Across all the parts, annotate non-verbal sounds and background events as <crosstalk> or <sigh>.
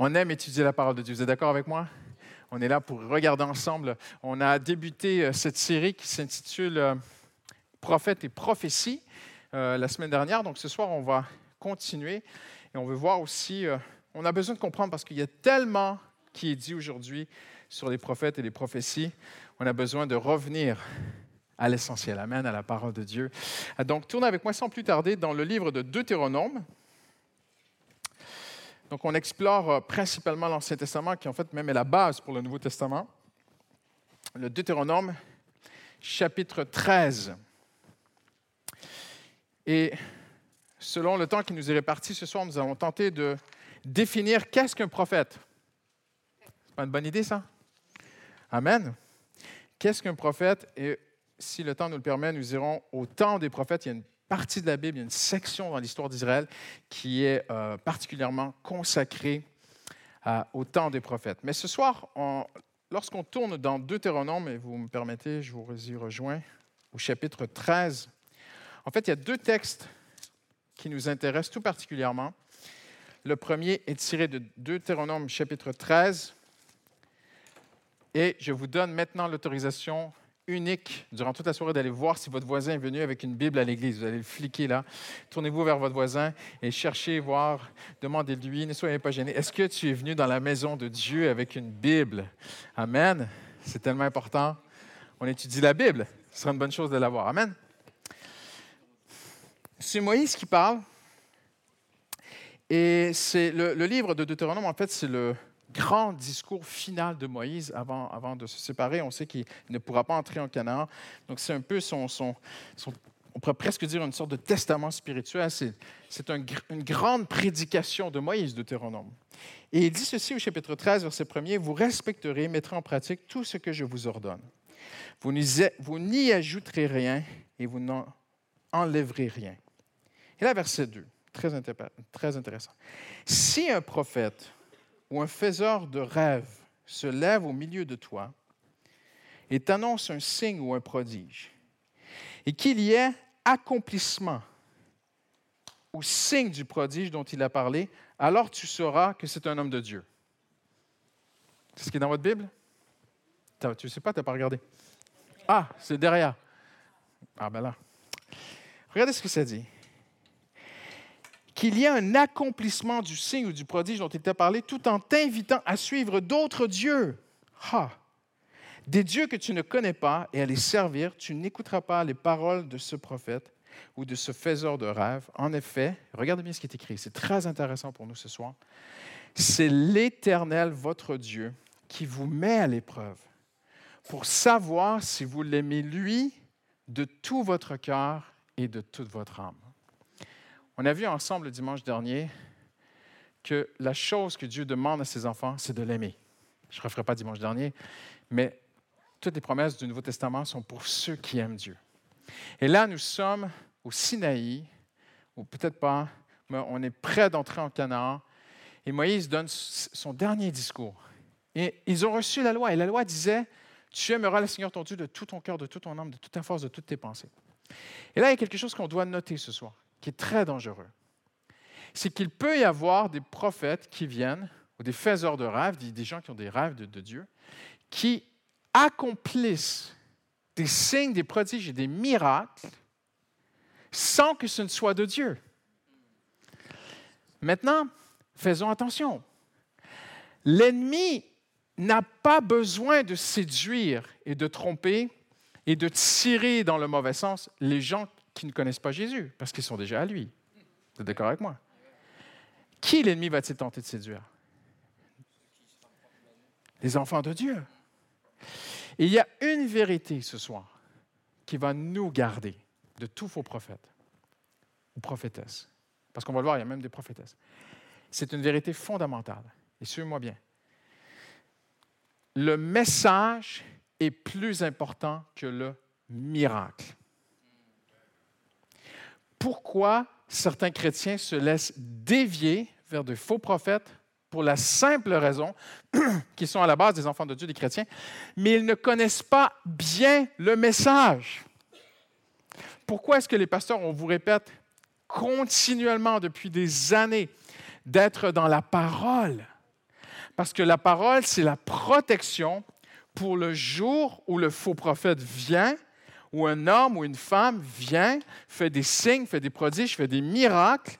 On aime étudier la parole de Dieu. Vous êtes d'accord avec moi? On est là pour regarder ensemble. On a débuté euh, cette série qui s'intitule euh, Prophètes et prophéties euh, la semaine dernière. Donc ce soir, on va continuer et on veut voir aussi, on a besoin de comprendre parce qu'il y a tellement qui est dit aujourd'hui sur les prophètes et les prophéties. On a besoin de revenir à l'essentiel. Amen, à la parole de Dieu. Donc, tournez avec moi sans plus tarder dans le livre de Deutéronome. Donc, on explore euh, principalement l'Ancien Testament, qui en fait même est la base pour le Nouveau Testament. Le Deutéronome, chapitre 13. Et selon le temps qui nous est réparti ce soir, nous allons tenter de définir qu'est-ce qu'un prophète. C'est pas une bonne idée, ça? Amen. Qu'est-ce qu'un prophète? Et si le temps nous le permet, nous irons au temps des prophètes. Partie de la Bible, il y a une section dans l'histoire d'Israël qui est euh, particulièrement consacrée au temps des prophètes. Mais ce soir, lorsqu'on tourne dans Deutéronome, et vous me permettez, je vous y rejoins, au chapitre 13, en fait, il y a deux textes qui nous intéressent tout particulièrement. Le premier est tiré de Deutéronome chapitre 13, et je vous donne maintenant l'autorisation unique durant toute la soirée d'aller voir si votre voisin est venu avec une Bible à l'église. Vous allez le fliquer là. Tournez-vous vers votre voisin et cherchez, voir, demandez-lui, ne soyez pas gênés. Est-ce que tu es venu dans la maison de Dieu avec une Bible? Amen. C'est tellement important. On étudie la Bible. Ce sera une bonne chose de l'avoir. Amen. C'est Moïse qui parle. Et c'est le, le livre de Deutéronome, en fait, c'est le, grand discours final de Moïse avant, avant de se séparer. On sait qu'il ne pourra pas entrer en Canaan. Donc, c'est un peu son, son, on pourrait presque dire une sorte de testament spirituel. C'est une grande prédication de Moïse, Deutéronome. Et il dit ceci au chapitre 13, verset 1er, Vous respecterez et mettrez en pratique tout ce que je vous ordonne. Vous n'y ajouterez rien et vous n'en enlèverez rien. Et là, verset 2, très, très intéressant. Si un prophète ou un faiseur de rêves se lève au milieu de toi et t'annonce un signe ou un prodige, et qu'il y ait accomplissement ou signe du prodige dont il a parlé, alors tu sauras que c'est un homme de Dieu. C'est ce qui est dans votre Bible? Tu ne sais pas, tu n'as pas regardé. Ah, c'est derrière. Ah ben là. Regardez ce que ça dit qu'il y a un accomplissement du signe ou du prodige dont il t'a parlé, tout en t'invitant à suivre d'autres dieux. Ha! Des dieux que tu ne connais pas et à les servir, tu n'écouteras pas les paroles de ce prophète ou de ce faiseur de rêves. En effet, regardez bien ce qui est écrit, c'est très intéressant pour nous ce soir. C'est l'Éternel, votre Dieu, qui vous met à l'épreuve pour savoir si vous l'aimez lui de tout votre cœur et de toute votre âme. On a vu ensemble le dimanche dernier que la chose que Dieu demande à ses enfants, c'est de l'aimer. Je ne referai pas dimanche dernier, mais toutes les promesses du Nouveau Testament sont pour ceux qui aiment Dieu. Et là, nous sommes au Sinaï, ou peut-être pas, mais on est prêt d'entrer en Canaan. Et Moïse donne son dernier discours. Et ils ont reçu la loi. Et la loi disait, tu aimeras le Seigneur ton Dieu de tout ton cœur, de toute ton âme, de toute ta force, de toutes tes pensées. Et là, il y a quelque chose qu'on doit noter ce soir qui est très dangereux. C'est qu'il peut y avoir des prophètes qui viennent, ou des faiseurs de rêves, des gens qui ont des rêves de, Dieu, qui accomplissent des signes, des prodiges et des miracles sans que ce ne soit de Dieu. Maintenant, faisons attention. L'ennemi n'a pas besoin de séduire et de tromper et de tirer dans le mauvais sens les gens qui ne connaissent pas Jésus, parce qu'ils sont déjà à lui. Vous êtes d'accord avec moi? Qui l'ennemi va-t-il tenter de séduire? Les enfants de Dieu. Il y a une vérité ce soir qui va nous garder de tous faux prophètes ou prophétesses. Parce qu'on va le voir, il y a même des prophétesses. C'est une vérité fondamentale. Et suivez-moi bien. Le message est plus important que le miracle pourquoi certains chrétiens se laissent dévier vers de faux prophètes pour la simple raison <clears throat> qu'ils sont à la base des enfants de Dieu, des chrétiens, mais ils ne connaissent pas bien le message. Pourquoi est-ce que les pasteurs, on vous répète continuellement depuis des années d'être dans la parole, Parce que la parole, c'est la protection pour le jour où le faux prophète vient, où un homme ou une femme vient, fait des signes, fait des prodiges, fait des miracles,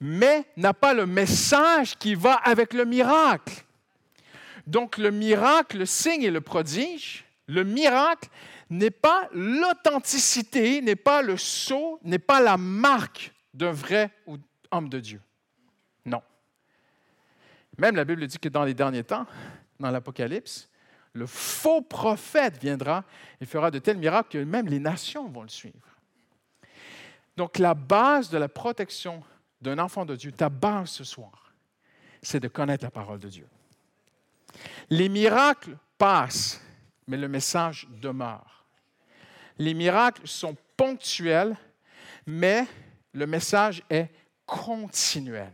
mais n'a pas le message qui va avec le miracle. Donc le miracle, le signe et le prodige, le miracle n'est pas l'authenticité, n'est pas le sceau, n'est pas la marque d'un vrai homme de Dieu. Non. Même la Bible dit que dans les derniers temps, dans l'Apocalypse, le faux prophète viendra et fera de tels miracles que même les nations vont le suivre. Donc la base de la protection d'un enfant de Dieu, ta base ce soir, c'est de connaître la parole de Dieu. Les miracles passent, mais le message demeure. Les miracles sont ponctuels, mais le message est continuel.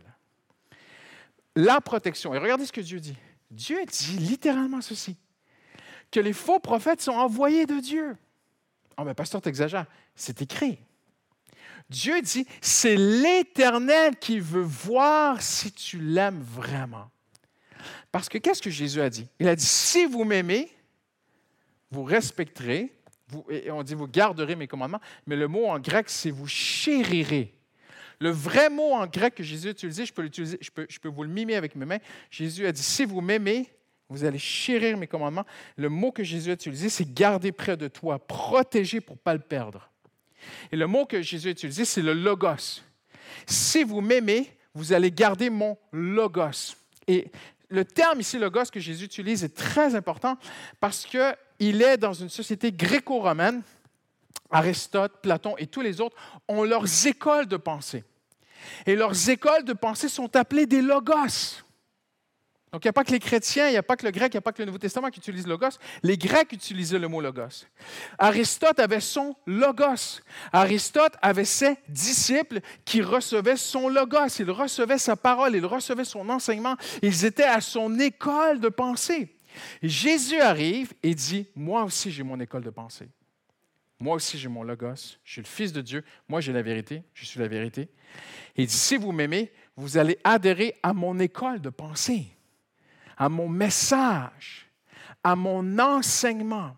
La protection, et regardez ce que Dieu dit. Dieu dit littéralement ceci, que les faux prophètes sont envoyés de Dieu. Oh, mais pasteur, exagères. C'est écrit. Dieu dit, c'est l'Éternel qui veut voir si tu l'aimes vraiment. Parce que qu'est-ce que Jésus a dit? Il a dit, si vous m'aimez, vous respecterez, vous, et on dit, vous garderez mes commandements, mais le mot en grec, c'est vous chérirez. Le vrai mot en grec que Jésus a utilisé, je peux, je peux, je peux vous le mimer avec mes mains. Jésus a dit, si vous m'aimez, vous allez chérir mes commandements. Le mot que Jésus a utilisé, c'est garder près de toi, protéger pour ne pas le perdre. Et le mot que Jésus a utilisé, c'est le logos. Si vous m'aimez, vous allez garder mon logos. Et le terme ici, logos, que Jésus utilise est très important parce qu'il est dans une société gréco-romaine. Aristote, Platon et tous les autres ont leurs écoles de pensée. Et leurs écoles de pensée sont appelées des logos. Donc, il n'y a pas que les chrétiens, il n'y a pas que le grec, il n'y a pas que le Nouveau Testament qui utilise logos. Les Grecs utilisaient le mot logos. Aristote avait son logos. Aristote avait ses disciples qui recevaient son logos. Ils recevaient sa parole, ils recevaient son enseignement. Ils étaient à son école de pensée. Jésus arrive et dit, moi aussi j'ai mon école de pensée. Moi aussi j'ai mon logos. Je suis le Fils de Dieu. Moi j'ai la vérité. Je suis la vérité. Il dit, si vous m'aimez, vous allez adhérer à mon école de pensée à mon message, à mon enseignement.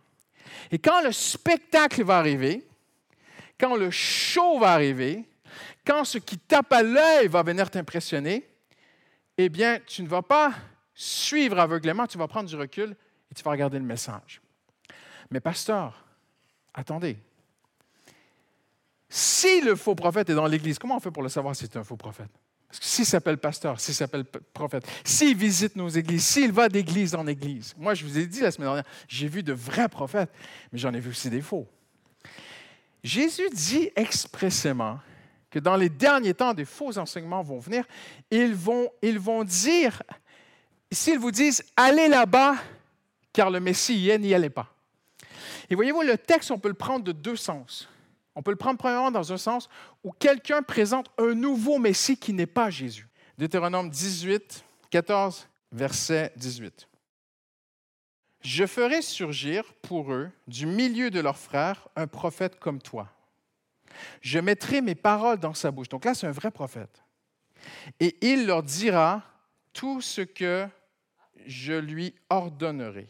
Et quand le spectacle va arriver, quand le show va arriver, quand ce qui tape à l'œil va venir t'impressionner, eh bien, tu ne vas pas suivre aveuglément, tu vas prendre du recul et tu vas regarder le message. Mais pasteur, attendez. Si le faux prophète est dans l'Église, comment on fait pour le savoir si c'est un faux prophète? Parce que s'il s'appelle pasteur, s'il s'appelle prophète, s'il visite nos églises, s'il va d'église en église. Moi, je vous ai dit la semaine dernière, j'ai vu de vrais prophètes, mais j'en ai vu aussi des faux. Jésus dit expressément que dans les derniers temps, des faux enseignements vont venir. Ils vont, ils vont dire, s'ils vous disent, allez là-bas, car le Messie y est, n'y allez pas. Et voyez-vous, le texte, on peut le prendre de deux sens. On peut le prendre premièrement dans un sens où quelqu'un présente un nouveau Messie qui n'est pas Jésus. Deutéronome 18, 14, verset 18. Je ferai surgir pour eux, du milieu de leurs frères, un prophète comme toi. Je mettrai mes paroles dans sa bouche. Donc là, c'est un vrai prophète. Et il leur dira tout ce que je lui ordonnerai.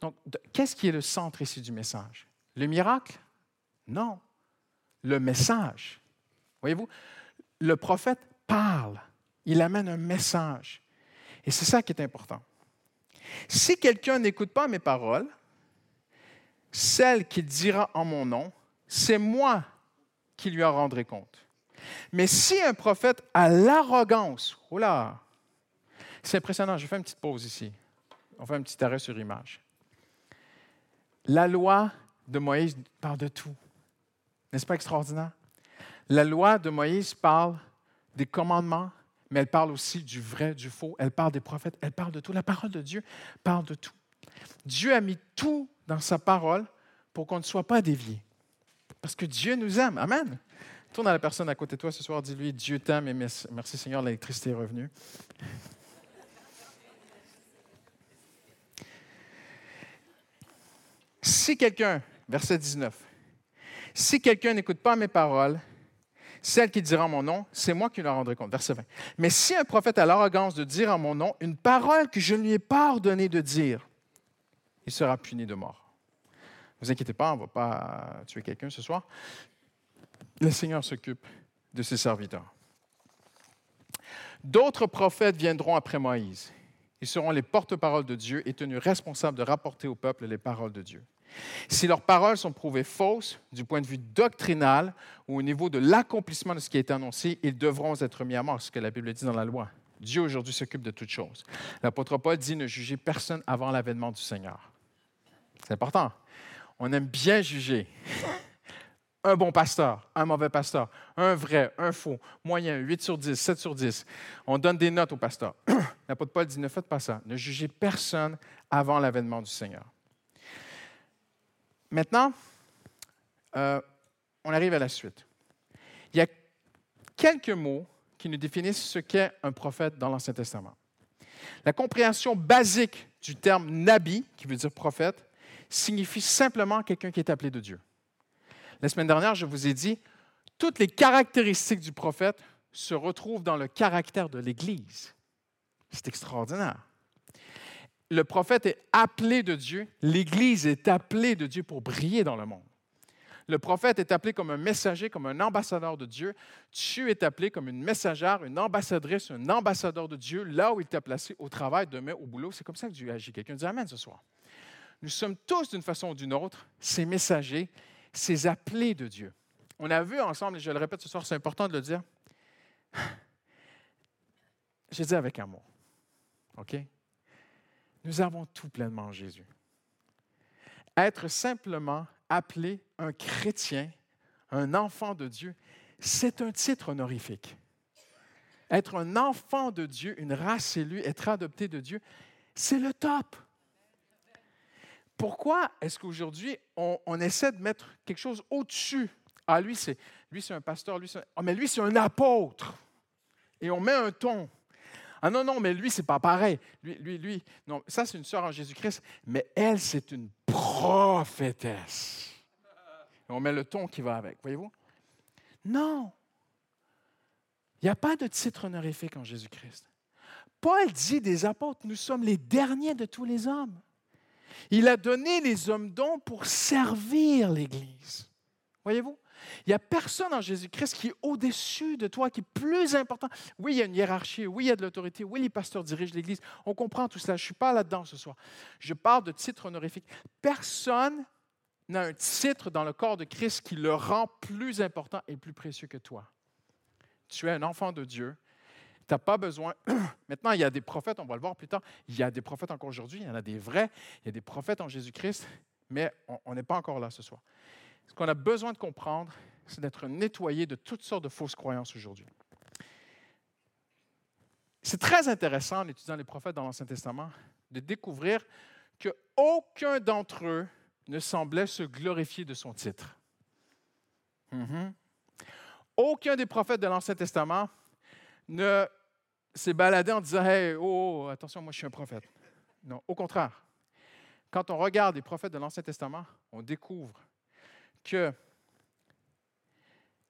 Donc, qu'est-ce qui est le centre ici du message? Le miracle? Non, le message. Voyez-vous, le prophète parle, il amène un message. Et c'est ça qui est important. Si quelqu'un n'écoute pas mes paroles, celle qu'il dira en mon nom, c'est moi qui lui en rendrai compte. Mais si un prophète a l'arrogance, oh là, c'est impressionnant, je fais une petite pause ici. On fait un petit arrêt sur image. La loi de Moïse parle de tout. N'est-ce pas extraordinaire? La loi de Moïse parle des commandements, mais elle parle aussi du vrai, du faux. Elle parle des prophètes, elle parle de tout. La parole de Dieu parle de tout. Dieu a mis tout dans sa parole pour qu'on ne soit pas dévié. Parce que Dieu nous aime. Amen. Tourne à la personne à côté de toi ce soir, dis-lui, Dieu t'aime et merci Seigneur, l'électricité est revenue. Si quelqu'un, verset 19, si quelqu'un n'écoute pas mes paroles, celle qui dira en mon nom, c'est moi qui leur rendrai compte. Verset 20. Mais si un prophète a l'arrogance de dire en mon nom une parole que je ne lui ai pas ordonné de dire, il sera puni de mort. Ne vous inquiétez pas, on ne va pas tuer quelqu'un ce soir. Le Seigneur s'occupe de ses serviteurs. D'autres prophètes viendront après Moïse. Ils seront les porte-paroles de Dieu et tenus responsables de rapporter au peuple les paroles de Dieu. Si leurs paroles sont prouvées fausses du point de vue doctrinal ou au niveau de l'accomplissement de ce qui a annoncé, ils devront être mis à mort, ce que la Bible dit dans la loi. Dieu aujourd'hui s'occupe de toutes choses. L'apôtre Paul dit ne jugez personne avant l'avènement du Seigneur. C'est important. On aime bien juger. Un bon pasteur, un mauvais pasteur, un vrai, un faux, moyen, 8 sur 10, 7 sur 10. On donne des notes au pasteur. <clears throat> L'apôtre Paul dit ne faites pas ça. Ne jugez personne avant l'avènement du Seigneur. Maintenant, euh, on arrive à la suite. Il y a quelques mots qui nous définissent ce qu'est un prophète dans l'Ancien Testament. La compréhension basique du terme nabi, qui veut dire prophète, signifie simplement quelqu'un qui est appelé de Dieu. La semaine dernière, je vous ai dit, toutes les caractéristiques du prophète se retrouvent dans le caractère de l'Église. C'est extraordinaire le prophète est appelé de Dieu, l'Église est appelée de Dieu pour briller dans le monde. Le prophète est appelé comme un messager, comme un ambassadeur de Dieu. Tu es appelé comme une messagère, une ambassadrice, un ambassadeur de Dieu, là où il t'a placé au travail, demain, au boulot. C'est comme ça que Dieu agit. Quelqu'un dit Amen ce soir. Nous sommes tous, d'une façon ou d'une autre, ces messagers, ces appelés de Dieu. On a vu ensemble, et je le répète ce soir, c'est important de le dire. J'ai dit avec amour. OK? Nous avons tout pleinement en Jésus. Être simplement appelé un chrétien, un enfant de Dieu, c'est un titre honorifique. Être un enfant de Dieu, une race élue, être adopté de Dieu, c'est le top. Pourquoi est-ce qu'aujourd'hui, on, essaie de mettre quelque chose au-dessus? Ah, lui, c'est lui, c'est un pasteur, lui, oh, mais lui, c'est un apôtre. Et on met un ton. Ah non, non, mais lui, c'est pas pareil. Lui, lui, lui. Non, ça, c'est une sœur en Jésus-Christ, mais elle, c'est une prophétesse. on met le ton qui va avec, voyez-vous? Non. Il n'y a pas de titre honorifique en Jésus-Christ. Paul dit des apôtres, nous sommes les derniers de tous les hommes. Il a donné les hommes dons pour servir l'Église. Voyez-vous? Il n'y a personne en Jésus-Christ qui est au-dessus de toi, qui est plus important. Oui, il y a une hiérarchie, oui, il y a de l'autorité, oui, les pasteurs dirigent l'Église. On comprend tout cela. Je ne suis pas là-dedans ce soir. Je parle de titre honorifique. Personne n'a un titre dans le corps de Christ qui le rend plus important et plus précieux que toi. Tu es un enfant de Dieu. Tu n'as pas besoin. <clears throat> Maintenant, il y a des prophètes, on va le voir plus tard. Il y a des prophètes encore aujourd'hui, il y en a des vrais. Il y a des prophètes en Jésus-Christ, mais on n'est pas encore là ce soir. Ce qu'on a besoin de comprendre, c'est d'être nettoyé de toutes sortes de fausses croyances aujourd'hui. C'est très intéressant en étudiant les prophètes dans l'Ancien Testament de découvrir qu'aucun d'entre eux ne semblait se glorifier de son titre. Mhm. Aucun des prophètes de l'Ancien Testament ne s'est baladé en disant Hey, oh, oh, attention, moi je suis un prophète. Non, au contraire. Quand on regarde les prophètes de l'Ancien Testament, on découvre que,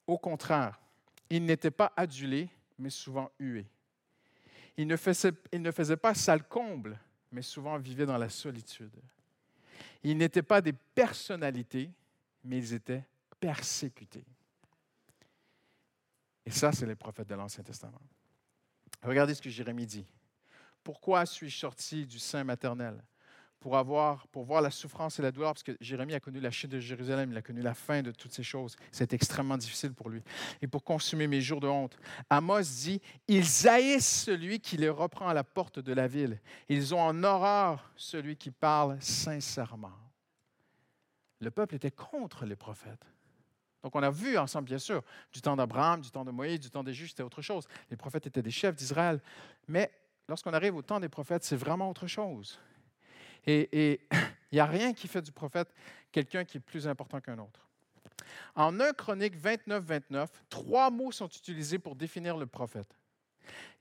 au contraire, il n'était pas adulé, mais souvent hué. Il ne faisait, pas sale comble, mais souvent vivait dans la solitude. Ils n'étaient pas des personnalités, mais ils étaient persécutés. Et ça, c'est les prophètes de l'Ancien Testament. Regardez ce que Jérémie dit. Pourquoi suis-je sorti du sein maternel? Pour, avoir, pour voir la souffrance et la douleur, parce que Jérémie a connu la chute de Jérusalem, il a connu la fin de toutes ces choses. C'est extrêmement difficile pour lui. Et pour consumer mes jours de honte. Amos dit, ils haïssent celui qui les reprend à la porte de la ville. Ils ont en horreur celui qui parle sincèrement. Le peuple était contre les prophètes. Donc, on a vu ensemble, bien sûr, du temps d'Abraham, du temps de Moïse, du temps des juges, c'était autre chose. Les prophètes étaient des chefs d'Israël. Mais lorsqu'on arrive au temps des prophètes, c'est vraiment autre chose. Et il <laughs> n'y a rien qui fait du prophète quelqu'un qui est plus important qu'un autre. En 1 Chronique 29-29, trois mots sont utilisés pour définir le prophète.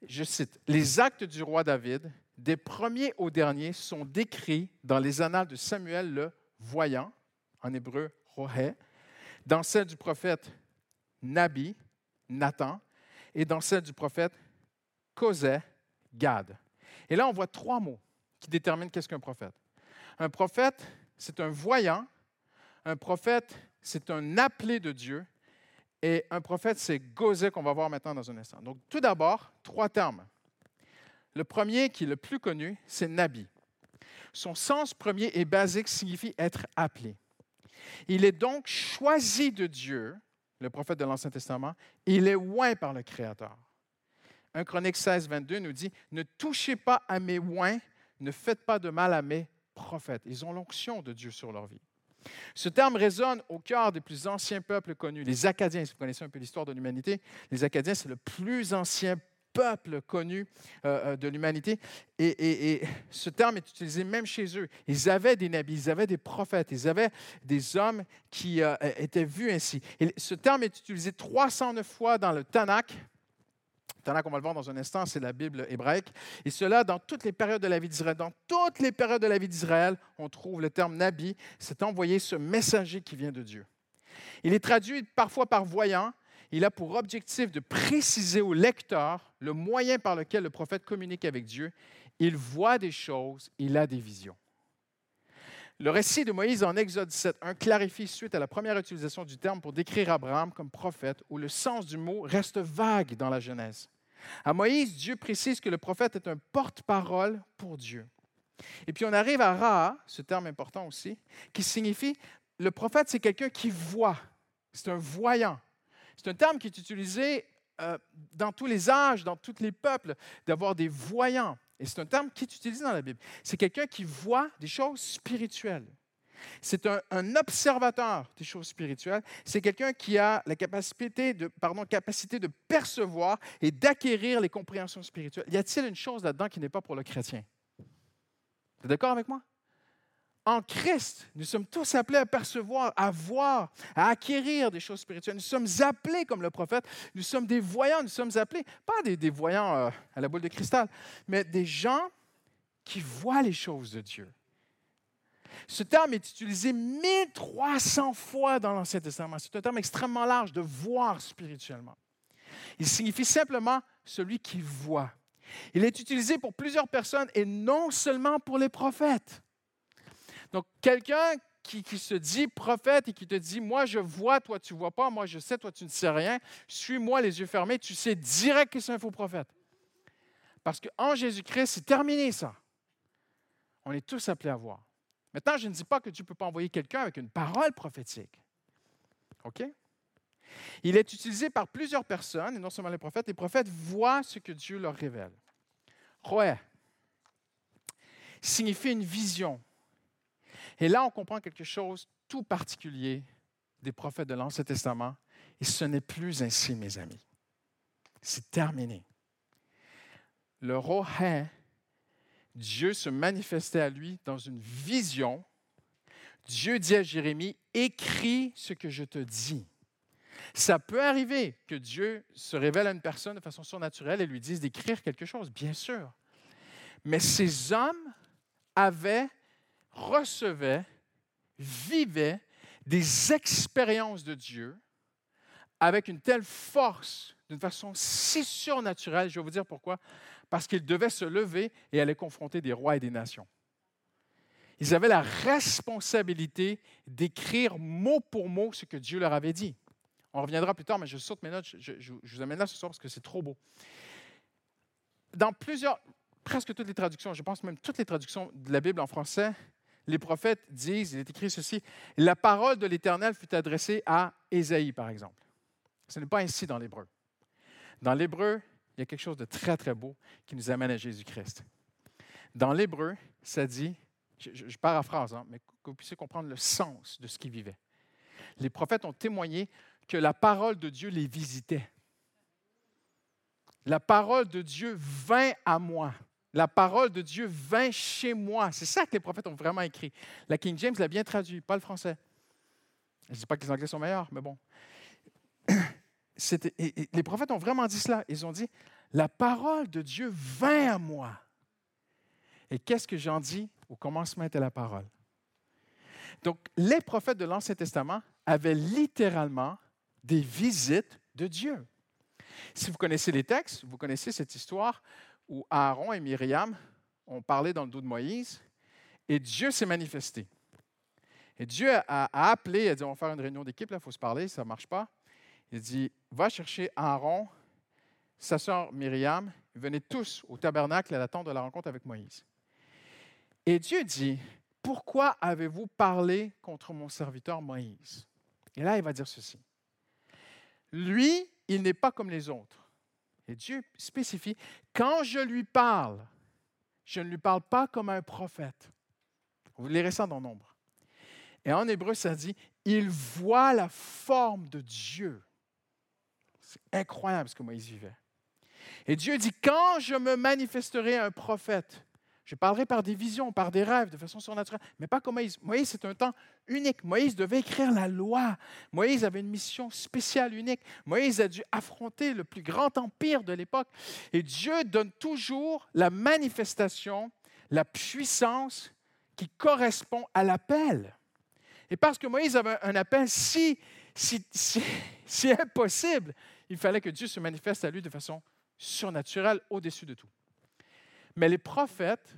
Je cite, Les actes du roi David, des premiers aux derniers, sont décrits dans les annales de Samuel le voyant, en hébreu Rohé, dans celle du prophète Nabi, Nathan, et dans celle du prophète Cosé, Gad. Et là, on voit trois mots qui déterminent qu'est-ce qu'un prophète. Un prophète, c'est un voyant. Un prophète, c'est un appelé de Dieu. Et un prophète, c'est Gosé qu'on va voir maintenant dans un instant. Donc, tout d'abord, trois termes. Le premier, qui est le plus connu, c'est Nabi. Son sens premier et basique signifie être appelé. Il est donc choisi de Dieu, le prophète de l'Ancien Testament, il est oint par le Créateur. 1 Chronique 16, 22 nous dit Ne touchez pas à mes oints, ne faites pas de mal à mes prophètes. Ils ont l'onction de Dieu sur leur vie. Ce terme résonne au cœur des plus anciens peuples connus, les Acadiens. Si vous connaissez un peu l'histoire de l'humanité, les Acadiens, c'est le plus ancien peuple connu euh, euh, de l'humanité. Et, ce terme est utilisé même chez eux. Ils avaient des nabis, ils avaient des prophètes, ils avaient des hommes qui euh, étaient vus ainsi. Et ce terme est utilisé 309 fois dans le Tanakh. Tanakh, on va le voir dans un instant, c'est la Bible hébraïque. Et cela dans toutes les périodes de la vie d'Israël. Dans toutes les périodes de la vie d'Israël, on trouve le terme Nabi, c'est envoyer ce messager qui vient de Dieu. Il est traduit parfois par voyant, il a pour objectif de préciser au lecteur le moyen par lequel le prophète communique avec Dieu. Il voit des choses, il a des visions. Le récit de Moïse en Exode 7.1 clarifie suite à la première utilisation du terme pour décrire Abraham comme prophète, où le sens du mot reste vague dans la Genèse. À Moïse, Dieu précise que le prophète est un porte-parole pour Dieu. Et puis on arrive à Ra, ce terme important aussi, qui signifie le prophète, c'est quelqu'un qui voit, c'est un voyant. C'est un terme qui est utilisé euh, dans tous les âges, dans tous les peuples, d'avoir des voyants. Et c'est un terme qui est utilisé dans la Bible. C'est quelqu'un qui voit des choses spirituelles. C'est un, observateur des choses spirituelles. C'est quelqu'un qui a la capacité de, pardon, capacité de percevoir et d'acquérir les compréhensions spirituelles. Y a-t-il une chose là-dedans qui n'est pas pour le chrétien? Vous êtes d'accord avec moi? en Christ, nous sommes tous appelés à percevoir, à voir, à acquérir des choses spirituelles. Nous sommes appelés comme le prophète, nous sommes des voyants, nous sommes appelés, pas des, voyants euh, à la boule de cristal, mais des gens qui voient les choses de Dieu. Ce terme est utilisé 1300 fois dans l'Ancien Testament. C'est un terme extrêmement large de voir spirituellement. Il signifie simplement celui qui voit. Il est utilisé pour plusieurs personnes et non seulement pour les prophètes. Donc, quelqu'un qui, se dit prophète et qui te dit, moi je vois, toi tu ne vois pas, moi je sais, toi tu ne sais rien, suis-moi les yeux fermés, tu sais direct que c'est un faux prophète. Parce qu'en Jésus-Christ, c'est terminé ça. On est tous appelés à voir. Maintenant, je ne dis pas que tu ne peux pas envoyer quelqu'un avec une parole prophétique. OK? Il est utilisé par plusieurs personnes, et non seulement les prophètes. Les prophètes voient ce que Dieu leur révèle. Roé signifie une vision, et là, on comprend quelque chose tout particulier des prophètes de l'Ancien Testament. Et ce n'est plus ainsi, mes amis. C'est terminé. Le Rohin, Dieu se manifestait à lui dans une vision. Dieu dit à Jérémie, écris ce que je te dis. Ça peut arriver que Dieu se révèle à une personne de façon surnaturelle et lui dise d'écrire quelque chose, bien sûr. Mais ces hommes avaient recevait, vivait des expériences de Dieu avec une telle force, d'une façon si surnaturelle. Je vais vous dire pourquoi. Parce qu'ils devaient se lever et aller confronter des rois et des nations. Ils avaient la responsabilité d'écrire mot pour mot ce que Dieu leur avait dit. On reviendra plus tard, mais je saute mes notes. Je, vous amène là ce soir parce que c'est trop beau. Dans plusieurs, presque toutes les traductions, je pense même toutes les traductions de la Bible en français, les prophètes disent, il est écrit ceci, la parole de l'Éternel fut adressée à Ésaïe, par exemple. Ce n'est pas ainsi dans l'hébreu. Dans l'hébreu, il y a quelque chose de très, très beau qui nous amène à Jésus-Christ. Dans l'hébreu, ça dit, je, paraphrase, hein, mais que vous puissiez comprendre le sens de ce qu'ils vivaient. Les prophètes ont témoigné que la parole de Dieu les visitait. La parole de Dieu vint à moi la parole de Dieu vint chez moi. C'est ça que les prophètes ont vraiment écrit. La King James l'a bien traduit, pas le français. Je ne dis pas que les Anglais sont meilleurs, mais bon. Les prophètes ont vraiment dit cela. Ils ont dit, la parole de Dieu vint à moi. Et qu'est-ce que j'en dis? Au commencement était la parole. Donc, les prophètes de l'Ancien Testament avaient littéralement des visites de Dieu. Si vous connaissez les textes, vous connaissez cette histoire où Aaron et Myriam ont parlé dans le dos de Moïse et Dieu s'est manifesté. Et Dieu a, appelé, il a dit, on va faire une réunion d'équipe, il faut se parler, ça ne marche pas. Il dit, va chercher Aaron, sa sœur Myriam, venez tous au tabernacle à la tente de la rencontre avec Moïse. Et Dieu dit, pourquoi avez-vous parlé contre mon serviteur Moïse? Et là, il va dire ceci. Lui, il n'est pas comme les autres. Et Dieu spécifie, quand je lui parle, je ne lui parle pas comme un prophète. Vous lirez ça dans Nombre. Et en hébreu, ça dit, il voit la forme de Dieu. Incroyable ce que Moïse vivait. Et Dieu dit, quand je me manifesterai un prophète, je parlerai par des visions, par des rêves, de façon surnaturelle, mais pas comme Moïse. Moïse, c'est un temps unique. Moïse devait écrire la loi. Moïse avait une mission spéciale, unique. Moïse a dû affronter le plus grand empire de l'époque. Et Dieu donne toujours la manifestation, la puissance qui correspond à l'appel. Et parce que Moïse avait un appel si, si, si <laughs> impossible, il fallait que Dieu se manifeste à lui de façon surnaturelle, au-dessus de tout. Mais les prophètes,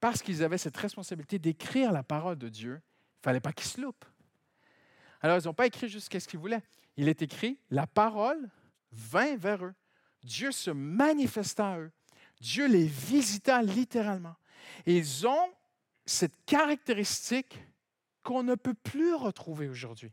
parce qu'ils avaient cette responsabilité d'écrire la parole de Dieu, il ne fallait pas qu'ils se loupent. Alors, ils n'ont pas écrit juste ce qu'ils voulaient. Il est écrit, la parole vint vers eux. Dieu se manifesta à eux. Dieu les visita littéralement. Et ils ont cette caractéristique qu'on ne peut plus retrouver aujourd'hui.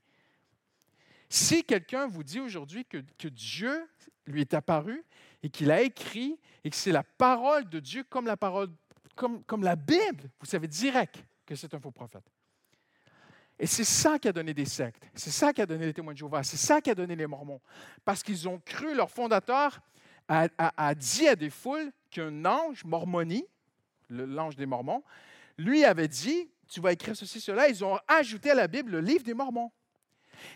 Si quelqu'un vous dit aujourd'hui que, Dieu lui est apparu et qu'il a écrit et que c'est la parole de Dieu comme la parole, comme, la Bible, vous savez direct que c'est un faux prophète. Et c'est ça qui a donné des sectes. C'est ça qui a donné les témoins de Jéhovah. C'est ça qui a donné les Mormons. Parce qu'ils ont cru, leur fondateur a, dit à des foules qu'un ange, Mormonie, l'ange des Mormons, lui avait dit Tu vas écrire ceci, cela. Ils ont ajouté à la Bible le livre des Mormons.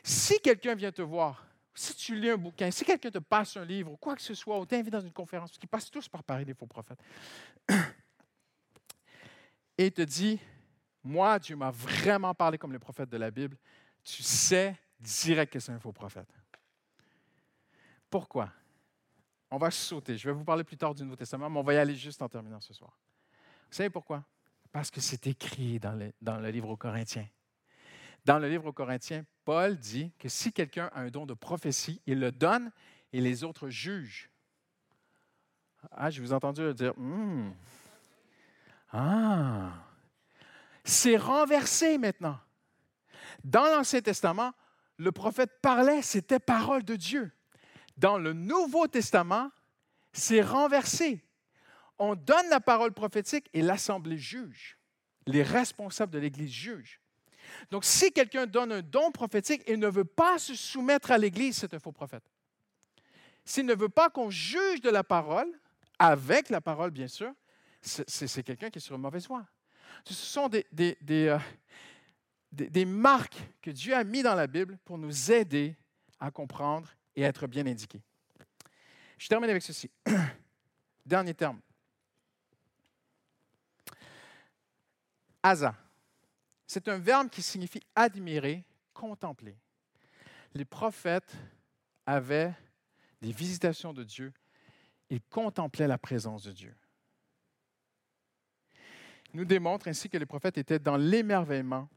Si quelqu'un vient te voir si tu lis un bouquin, si quelqu'un te passe un livre ou quoi que ce soit, ou t'invite dans une conférence, parce qu'ils passent tous par Paris, les faux prophètes, <clears throat> et te dit, moi, Dieu m'a vraiment parlé comme les prophètes de la Bible, tu sais direct que c'est un faux prophète. Pourquoi? On va sauter. Je vais vous parler plus tard du Nouveau Testament, mais on va y aller juste en terminant ce soir. Vous savez pourquoi? Parce que c'est écrit dans le, dans le livre aux Corinthiens. Dans le livre aux Corinthiens, Paul dit que si quelqu'un a un don de prophétie, il le donne et les autres jugent. Ah, je vous ai entendu dire, hmm. ah, c'est renversé maintenant. Dans l'Ancien Testament, le prophète parlait, c'était parole de Dieu. Dans le Nouveau Testament, c'est renversé. On donne la parole prophétique et l'Assemblée juge. Les responsables de l'Église jugent. Donc, si quelqu'un donne un don prophétique et ne veut pas se soumettre à l'Église, c'est un faux prophète. S'il ne veut pas qu'on juge de la parole, avec la parole, bien sûr, c'est quelqu'un qui est sur une mauvaise voie. Ce sont des, des, euh, des, des, marques que Dieu a mis dans la Bible pour nous aider à comprendre et à être bien indiqués. Je termine avec ceci. <clears throat> Dernier terme. Asa. C'est un verbe qui signifie admirer, contempler. Les prophètes avaient des visitations de Dieu. Ils contemplaient la présence de Dieu. Il nous démontre ainsi que les prophètes étaient dans l'émerveillement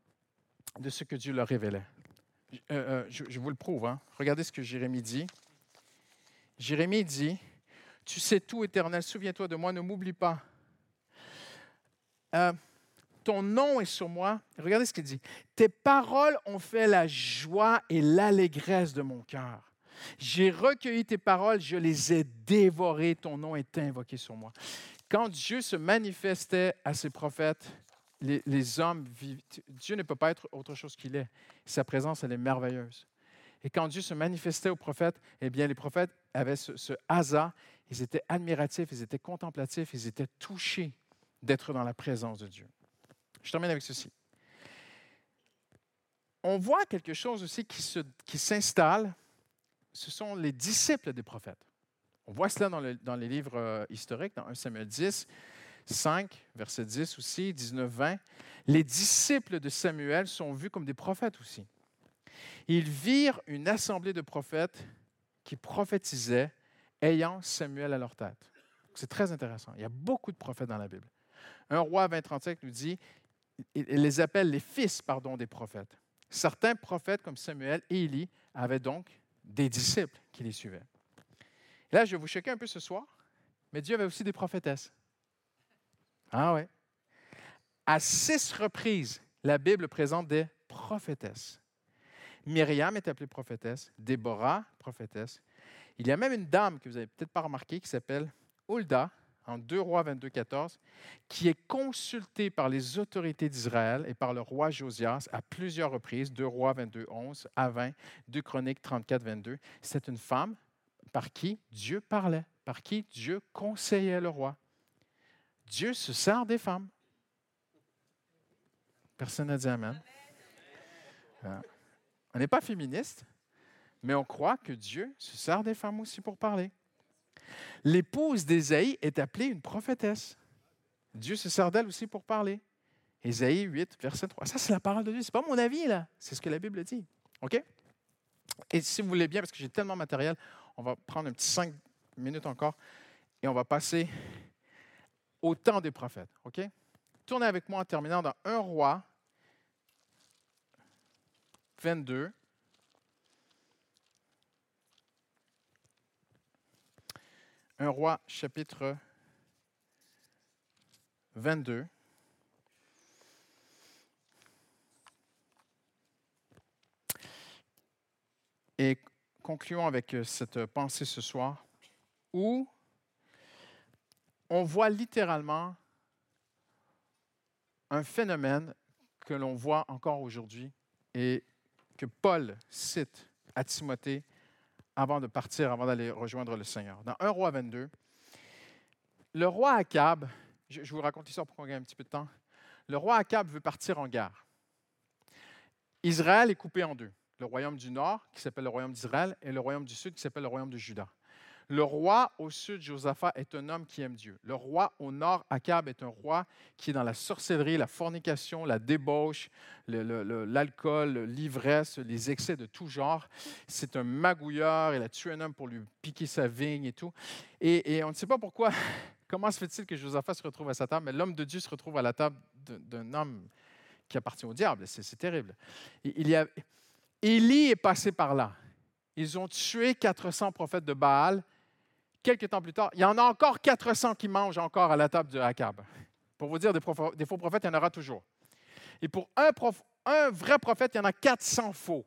de ce que Dieu leur révélait. Euh, euh, je, vous le prouve. Hein. Regardez ce que Jérémie dit. Jérémie dit, Tu sais tout, Éternel, souviens-toi de moi, ne m'oublie pas. Euh, ton nom est sur moi. Regardez ce qu'il dit. Tes paroles ont fait la joie et l'allégresse de mon cœur. J'ai recueilli tes paroles, je les ai dévorées, ton nom est invoqué sur moi. Quand Dieu se manifestait à ses prophètes, les, hommes vivent. Dieu ne peut pas être autre chose qu'il est. Sa présence, elle est merveilleuse. Et quand Dieu se manifestait aux prophètes, eh bien, les prophètes avaient ce, ce hasard. Ils étaient admiratifs, ils étaient contemplatifs, ils étaient touchés d'être dans la présence de Dieu. Je termine avec ceci. On voit quelque chose aussi qui s'installe. Ce sont les disciples des prophètes. On voit cela dans, les livres euh, historiques, dans 1 Samuel 10, 5, verset 10 aussi, 19, 20. Les disciples de Samuel sont vus comme des prophètes aussi. Ils virent une assemblée de prophètes qui prophétisaient ayant Samuel à leur tête. C'est très intéressant. Il y a beaucoup de prophètes dans la Bible. Un roi 2035 nous dit, il les appelle les fils pardon, des prophètes. Certains prophètes comme Samuel et Élie avaient donc des disciples qui les suivaient. Là, je vais vous choquer un peu ce soir, mais Dieu avait aussi des prophétesses. Ah ouais. À six reprises, la Bible présente des prophétesses. Myriam est appelée prophétesse, Déborah, prophétesse. Il y a même une dame que vous n'avez peut-être pas remarqué qui s'appelle Hulda, en 2 Rois 22, 14, qui est consultée par les autorités d'Israël et par le roi Josias à plusieurs reprises, 2 Rois 22, 11 à 20, 2 Chroniques 34, 22. C'est une femme par qui Dieu parlait, par qui Dieu conseillait le roi. Dieu se sert des femmes. Personne n'a dit Amen. Ah. On n'est pas féministe, mais on croit que Dieu se sert des femmes aussi pour parler. L'épouse d'Ésaïe est appelée une prophétesse. Dieu se sert d'elle aussi pour parler. Ésaïe 8, verset 3. Ça, c'est la parole de Dieu. Ce n'est pas mon avis, là. C'est ce que la Bible dit. OK? Et si vous voulez bien, parce que j'ai tellement de matériel, on va prendre un petit cinq minutes encore et on va passer au temps des prophètes. OK? Tournez avec moi en terminant dans 1 roi 22. Un roi chapitre 22. Et concluons avec euh, cette pensée ce soir, où on voit littéralement un phénomène que l'on voit encore aujourd'hui et que Paul cite à Timothée avant de partir, avant d'aller rejoindre le Seigneur. Dans 1 roi 22, le roi Akab, je, vous raconte ça pour qu'on gagne un petit peu de temps. Le roi Akab veut partir en guerre. Israël est coupé en deux. Le royaume du nord, qui s'appelle le royaume d'Israël, et le royaume du sud, qui s'appelle le royaume de Juda. Le roi au sud, Josaphat, est un homme qui aime Dieu. Le roi au nord, Akab, est un roi qui est dans la sorcellerie, la fornication, la débauche, l'alcool, l'ivresse, les excès de tout genre. C'est un magouilleur. Il a tué un homme pour lui piquer sa vigne et tout. Et, on ne sait pas pourquoi. <laughs> Comment se fait-il que Josaphat se retrouve à sa table, mais l'homme de Dieu se retrouve à la table d'un homme qui appartient au diable. C'est terrible. Il y Élie est passé par là. Ils ont tué 400 prophètes de Baal quelques temps plus tard, il y en a encore 400 qui mangent encore à la table de Akab. Pour vous dire, des, faux prophètes, il y en aura toujours. Et pour un, un vrai prophète, il y en a 400 faux.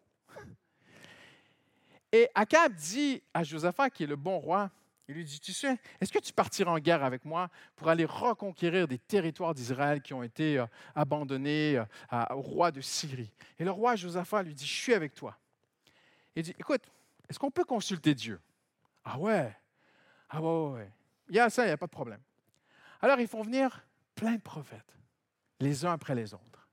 Et Akab dit à Josaphat, qui est le bon roi, il lui dit, tu sais, est-ce que tu partiras en guerre avec moi pour aller reconquérir des territoires d'Israël qui ont été euh, abandonnés euh, au roi de Syrie? Et le roi Josaphat lui dit, je suis avec toi. Il dit, écoute, est-ce qu'on peut consulter Dieu? Ah ouais, ah ouais, ouais, Il y a ça, il n'y a pas de problème. Alors, ils font venir plein de prophètes, les uns après les autres.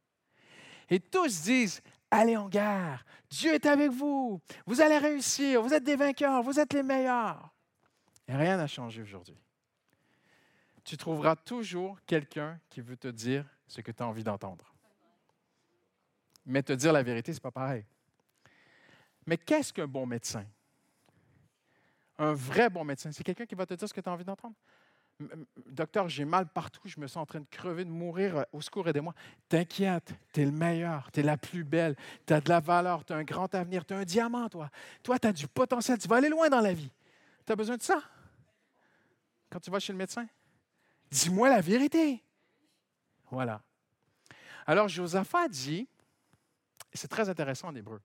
Et tous disent, allez en guerre, Dieu est avec vous, vous allez réussir, vous êtes des vainqueurs, vous êtes les meilleurs. Et rien n'a changé aujourd'hui. Tu trouveras toujours quelqu'un qui veut te dire ce que tu as envie d'entendre. Mais te dire la vérité, ce n'est pas pareil. Mais qu'est-ce qu'un bon médecin? Un vrai bon médecin, c'est quelqu'un qui va te dire ce que tu as envie d'entendre. Docteur, j'ai mal partout, je me sens en train de crever, de mourir, euh, au secours, aidez-moi. T'inquiète, tu es le meilleur, tu es la plus belle, tu as de la valeur, tu as un grand avenir, tu as un diamant, toi. Toi, tu as du potentiel, tu vas aller loin dans la vie. Tu as besoin de ça? Quand tu vas chez le médecin? Dis-moi la vérité. Voilà. Alors, Josaphat dit, c'est très intéressant en hébreu,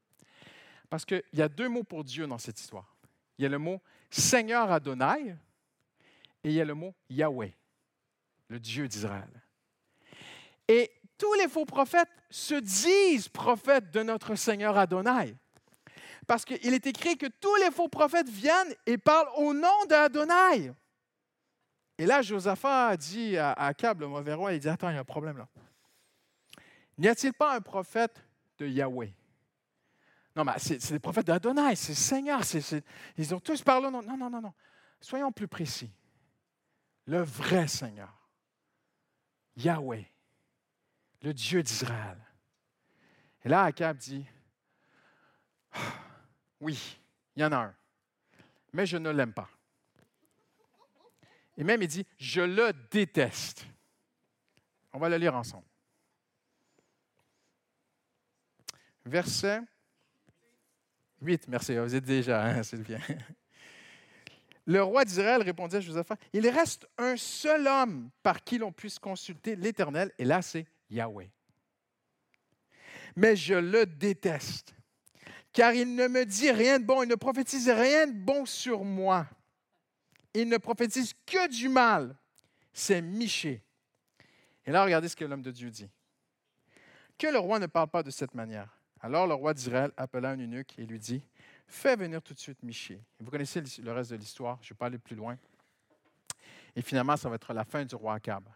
parce qu'il y a deux mots pour Dieu dans cette histoire. Il y a le mot Seigneur Adonai et il y a le mot Yahweh, le Dieu d'Israël. Et tous les faux prophètes se disent prophètes de notre Seigneur Adonai. Parce qu'il est écrit que tous les faux prophètes viennent et parlent au nom d'Adonai. Et là, Josaphat dit à Akab, le mauvais roi, il dit, attends, il y a un problème là. N'y a-t-il pas un prophète de Yahweh? Non, mais c'est des prophètes d'Adonai, c'est Seigneur. ils ont tous parlé. Non, non, non, non. Soyons plus précis. Le vrai Seigneur, Yahweh, le Dieu d'Israël. Et là, Akab dit Oui, il y en a un, mais je ne l'aime pas. Et même, il dit, je le déteste. On va le lire ensemble. Verset 8, merci, vous êtes déjà, hein, c'est bien. <laughs> Le roi d'Israël répondit à Joseph, il reste un seul homme par qui l'on puisse consulter l'Éternel, et là c'est Yahweh. Mais je le déteste, car il ne me dit rien de bon, il ne prophétise rien de bon sur moi. Il ne prophétise que du mal. C'est Miché. Et là, regardez ce que l'homme de Dieu dit. Que le roi ne parle pas de cette manière. Alors le roi d'Israël appela un eunuque et lui dit Fais venir tout de suite Miché. Vous connaissez le reste de l'histoire, je ne vais pas aller plus loin. Et finalement, ça va être la fin du roi Akab.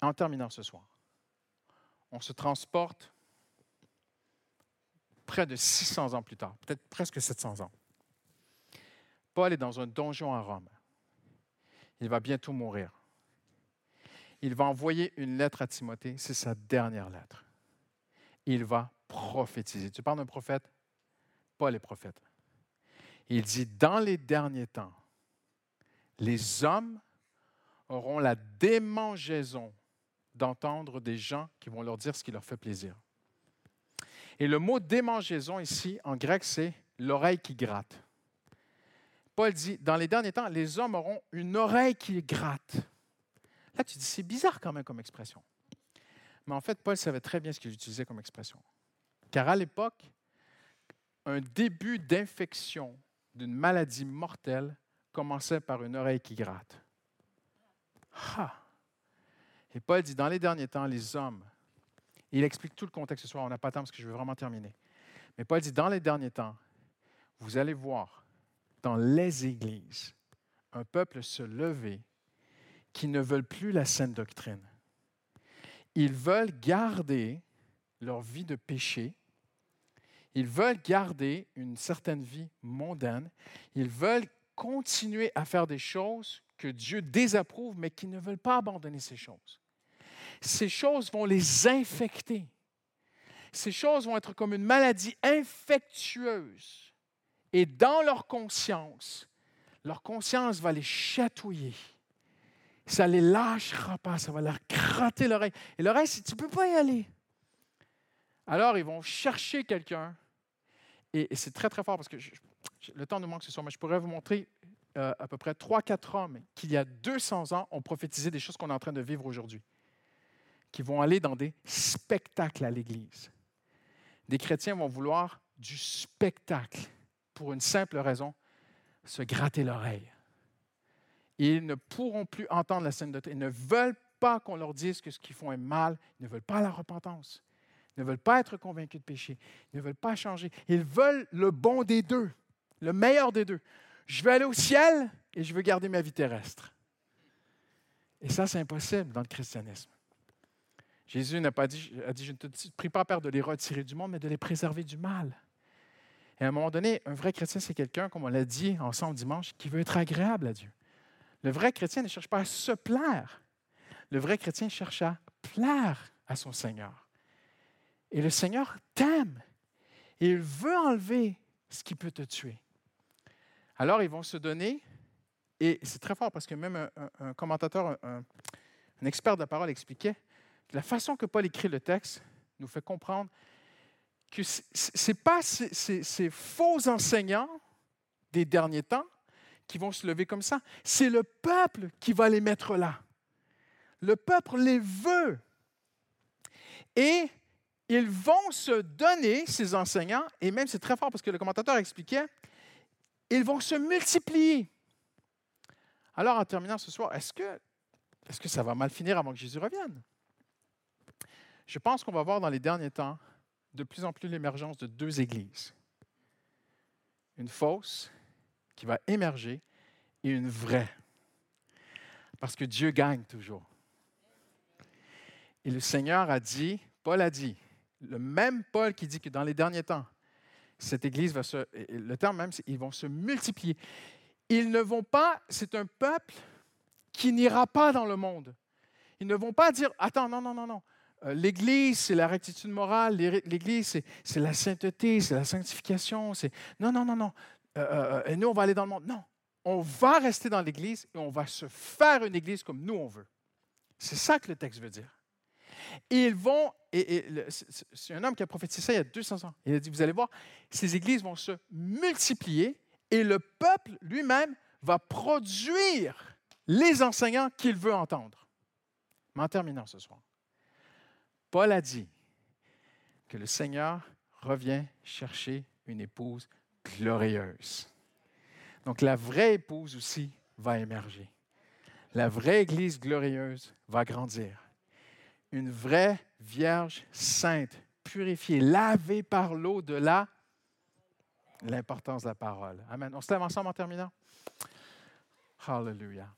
En terminant ce soir, on se transporte près de 600 ans plus tard, peut-être presque 700 ans. Paul est dans un donjon à Rome. Il va bientôt mourir. Il va envoyer une lettre à Timothée, c'est sa dernière lettre. Il va prophétiser. Tu parles d'un prophète? Paul est prophète. Il dit, dans les derniers temps, les hommes auront la démangeaison d'entendre des gens qui vont leur dire ce qui leur fait plaisir. Et le mot démangeaison ici, en grec, c'est l'oreille qui gratte. Paul dit, dans les derniers temps, les hommes auront une oreille qui gratte. Là, tu dis, c'est bizarre quand même comme expression. Mais en fait, Paul savait très bien ce qu'il utilisait comme expression. Car à l'époque, un début d'infection d'une maladie mortelle commençait par une oreille qui gratte. Ha! Et Paul dit, dans les derniers temps, les hommes, il explique tout le contexte ce soir, on n'a pas de temps parce que je veux vraiment terminer. Mais Paul dit, dans les derniers temps, vous allez voir dans les églises un peuple se lever qui ne veulent plus la saine doctrine. Ils veulent garder leur vie de péché. Ils veulent garder une certaine vie mondaine. Ils veulent continuer à faire des choses que Dieu désapprouve, mais qui ne veulent pas abandonner ces choses. Ces choses vont les infecter. Ces choses vont être comme une maladie infectueuse. Et dans leur conscience, leur conscience va les chatouiller ça les lâchera pas, ça va leur gratter l'oreille. Et l'oreille, tu ne peux pas y aller. Alors, ils vont chercher quelqu'un. Et, c'est très, très fort parce que le temps nous manque ce soir, mais je pourrais vous montrer euh, à peu près 3-4 hommes qui, il y a 200 ans, ont prophétisé des choses qu'on est en train de vivre aujourd'hui, qui vont aller dans des spectacles à l'Église. Des chrétiens vont vouloir du spectacle pour une simple raison, se gratter l'oreille. Ils ne pourront plus entendre la scène de Ils ne veulent pas qu'on leur dise que ce qu'ils font est mal. Ils ne veulent pas la repentance. Ils ne veulent pas être convaincus de péché. Ils ne veulent pas changer. Ils veulent le bon des deux, le meilleur des deux. Je veux aller au ciel et je veux garder ma vie terrestre. Et ça, c'est impossible dans le christianisme. Jésus n'a pas dit, a dit, je ne te prie pas, Père, de les retirer du monde, mais de les préserver du mal. Et à un moment donné, un vrai chrétien, c'est quelqu'un, comme on l'a dit ensemble dimanche, qui veut être agréable à Dieu. Le vrai chrétien ne cherche pas à se plaire. Le vrai chrétien cherche à plaire à son Seigneur. Et le Seigneur t'aime. Et il veut enlever ce qui peut te tuer. Alors, ils vont se donner, et c'est très fort parce que même un, commentateur, un, expert de la parole expliquait que la façon que Paul écrit le texte nous fait comprendre que ce n'est pas ces faux enseignants des derniers temps qui vont se lever comme ça. C'est le peuple qui va les mettre là. Le peuple les veut. Et ils vont se donner, ces enseignants, et même c'est très fort parce que le commentateur expliquait, ils vont se multiplier. Alors, en terminant ce soir, est-ce que, est que ça va mal finir avant que Jésus revienne? Je pense qu'on va voir dans les derniers temps de plus en plus l'émergence de deux églises. Une fausse qui va émerger et une vraie. Parce que Dieu gagne toujours. Et le Seigneur a dit, Paul a dit, le même Paul qui dit que dans les derniers temps, cette Église va se, le terme même, ils vont se multiplier. Ils ne vont pas, c'est un peuple qui n'ira pas dans le monde. Ils ne vont pas dire, attends, non, non, non, non. Euh, L'Église, c'est la rectitude morale. L'Église, c'est la sainteté, c'est la sanctification. Non, non, non, non. Euh, euh, et nous, on va aller dans le monde. Non. on va rester dans l'Église et on va se faire une Église comme nous on veut. C'est ça que le texte veut dire. Et ils vont, et, c'est un homme qui a prophétisé ça il y a 200 ans. Il a dit, vous allez voir, ces églises vont se multiplier et le peuple lui-même va produire les enseignants qu'il veut entendre. Mais en terminant ce soir, Paul a dit que le Seigneur revient chercher une épouse glorieuse. Donc la vraie épouse aussi va émerger. La vraie Église glorieuse va grandir. Une vraie Vierge sainte, purifiée, lavée par l'eau de la l'importance de la parole. Amen. On se lève ensemble en terminant? Hallelujah.